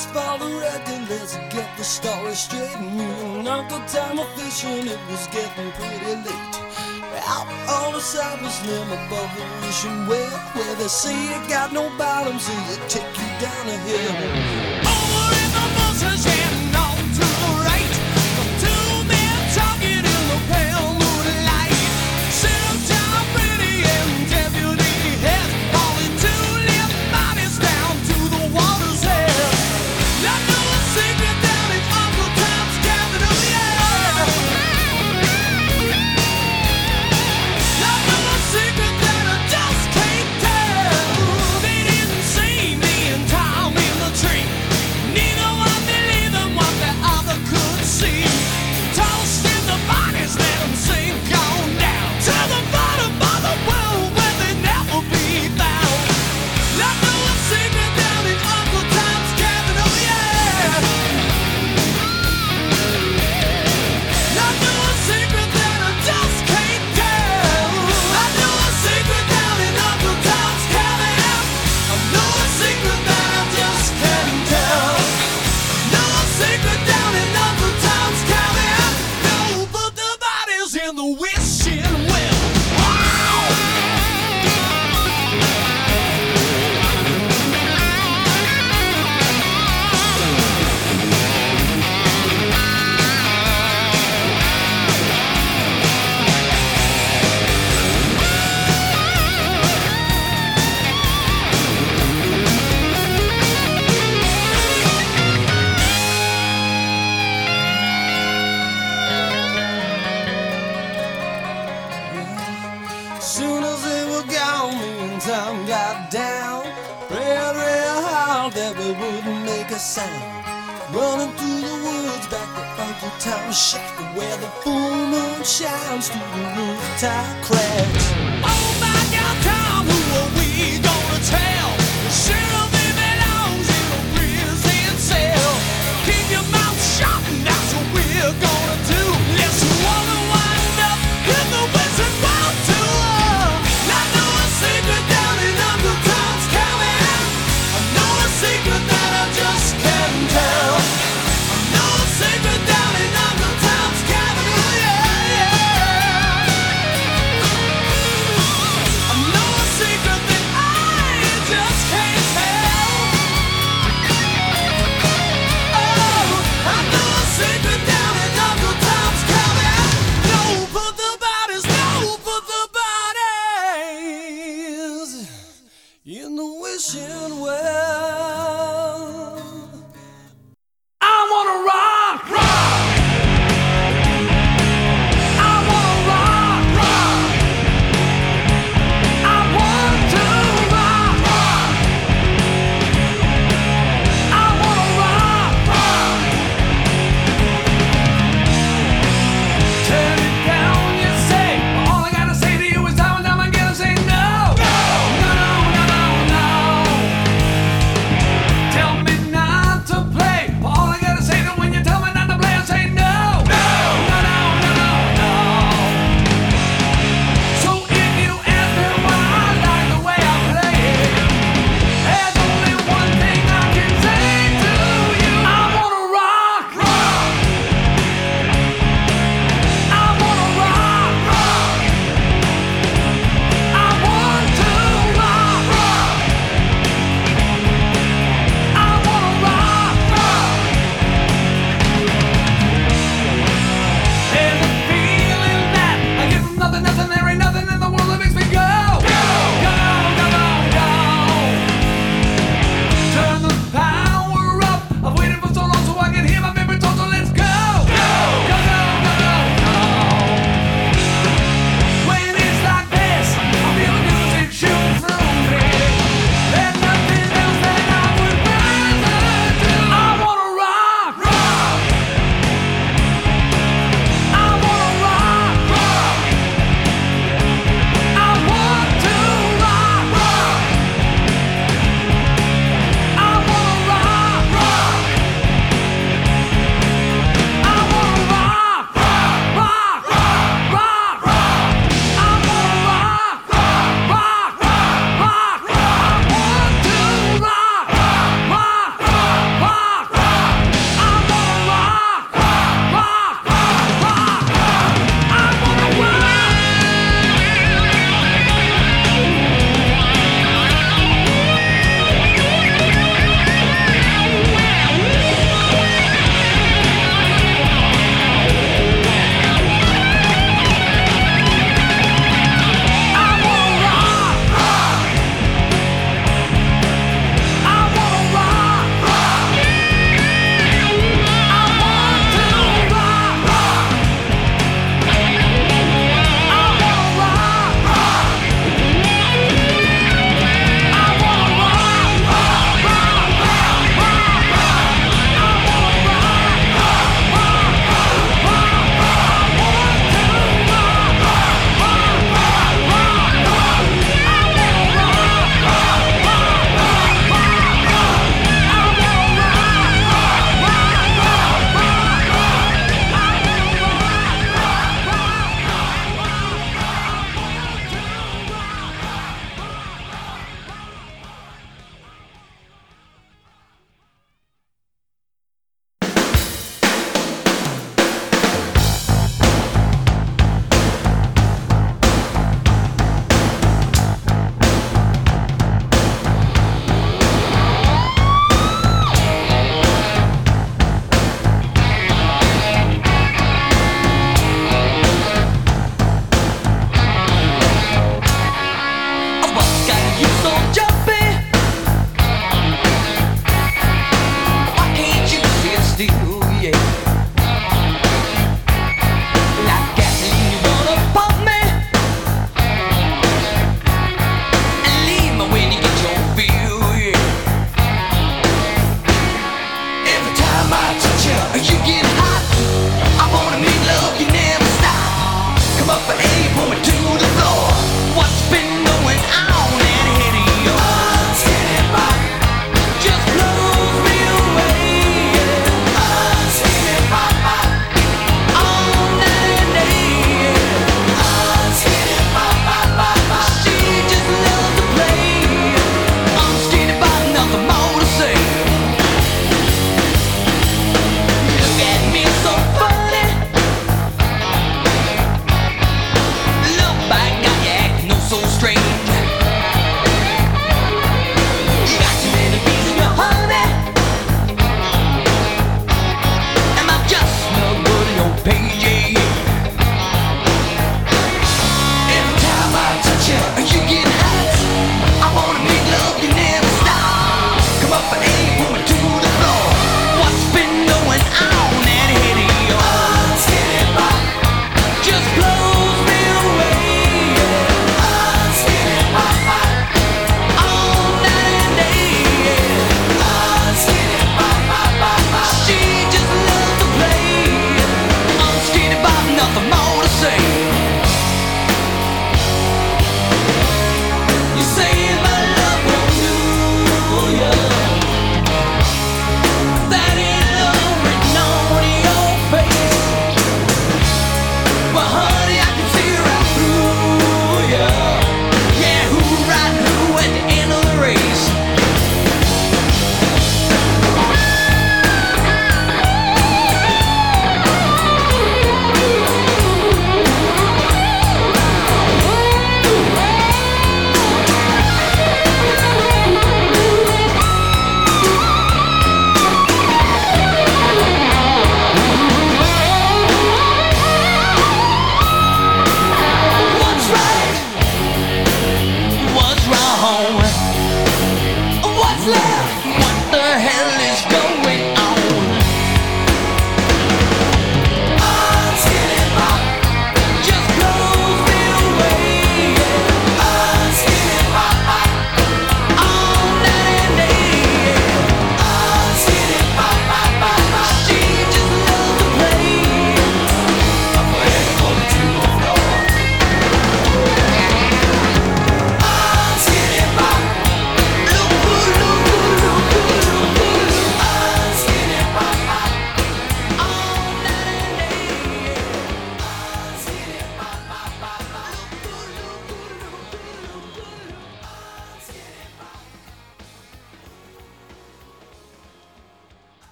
Let's follow the record, let's get the story straight. Me and Uncle Tom are fishing, it was getting pretty late. Out on the surface, limb above the ocean, where, where they say you got no bottom, so you take you down a hill.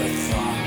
good thought.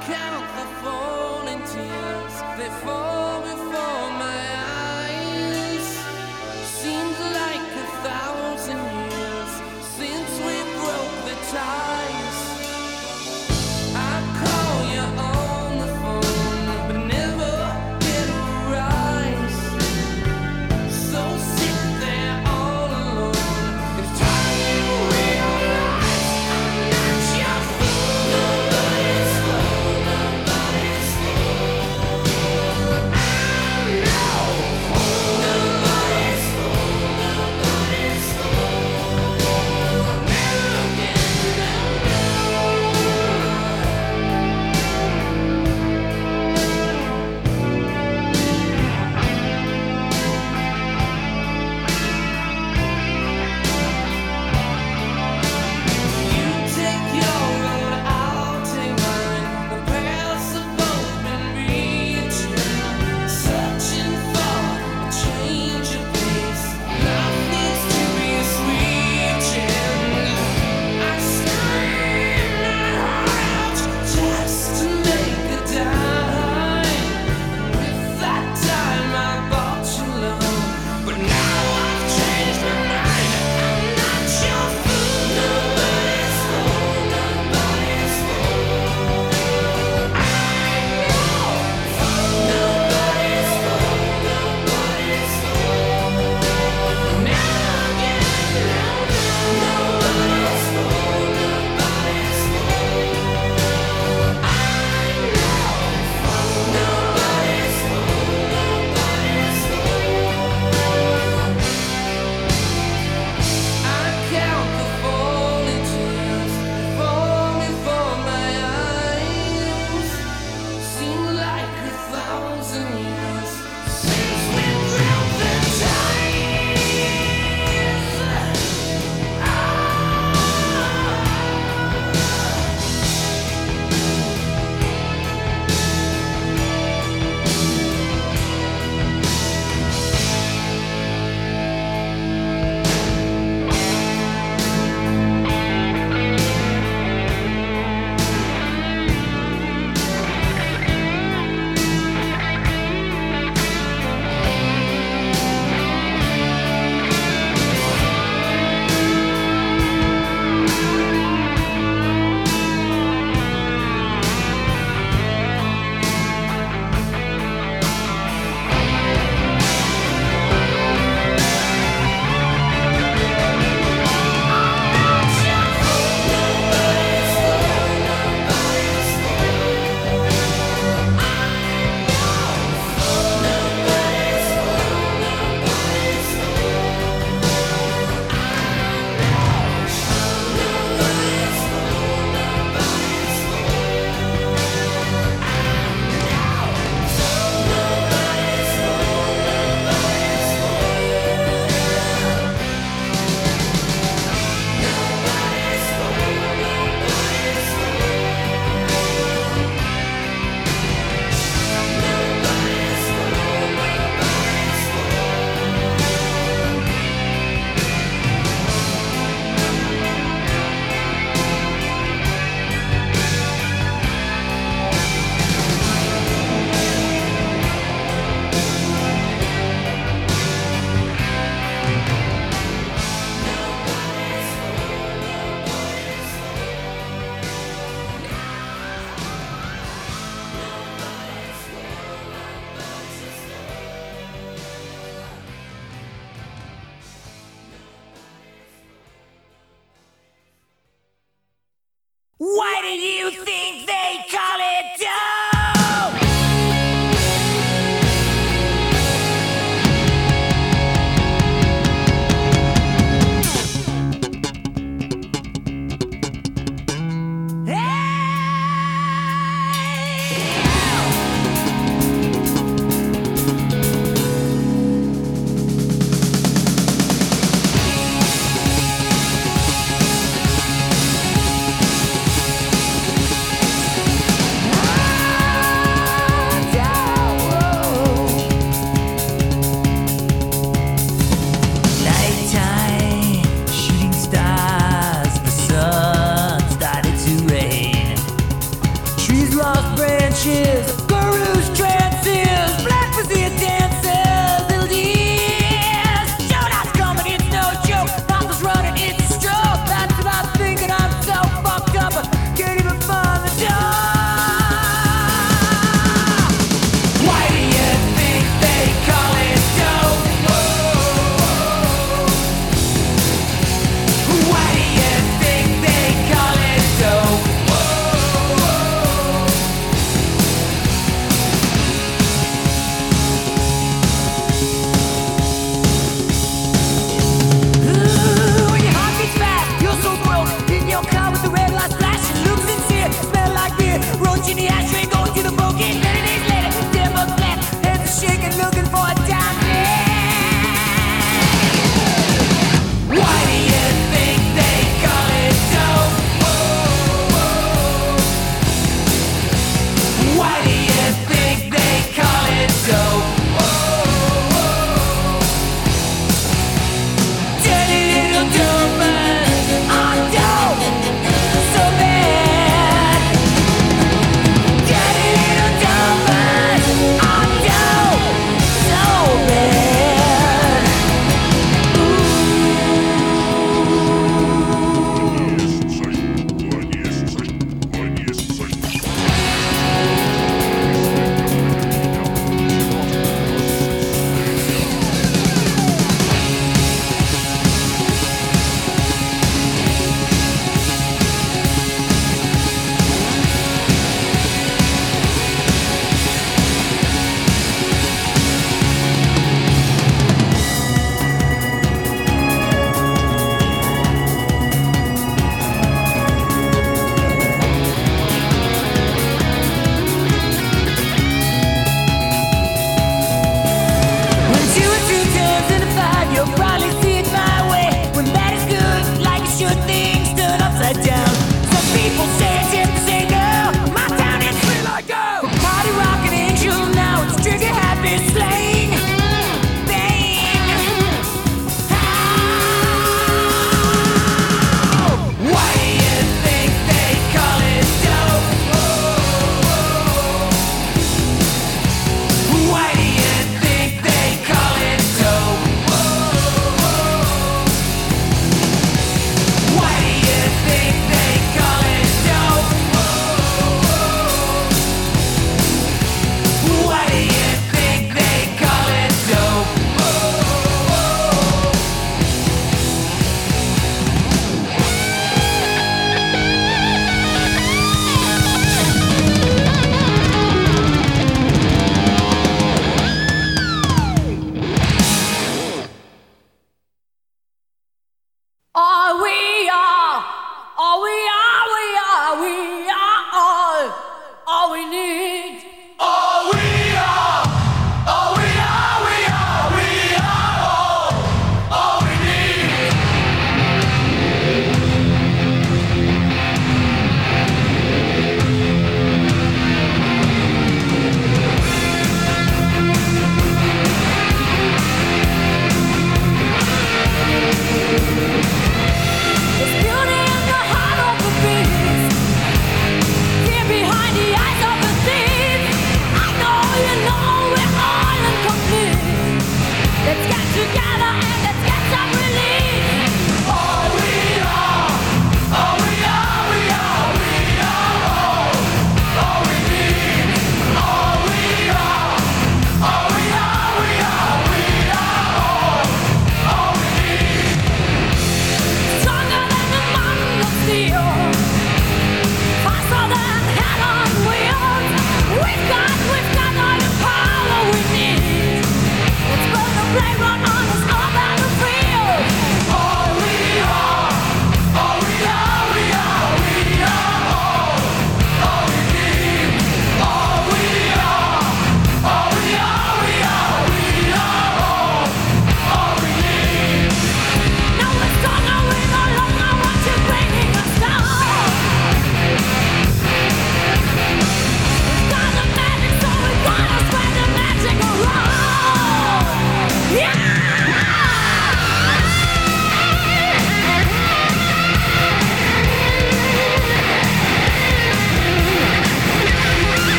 count the falling tears, they fall.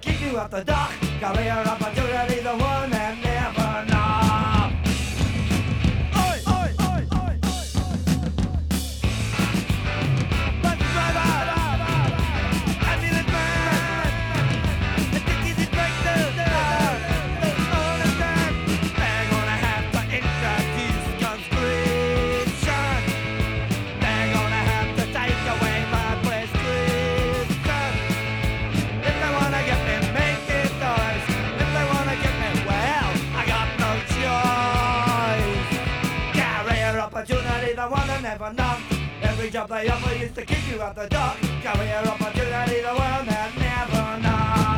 to get you out the dock. Got layer Every job they offer used to kick you out the door. Career opportunity, the one that never knows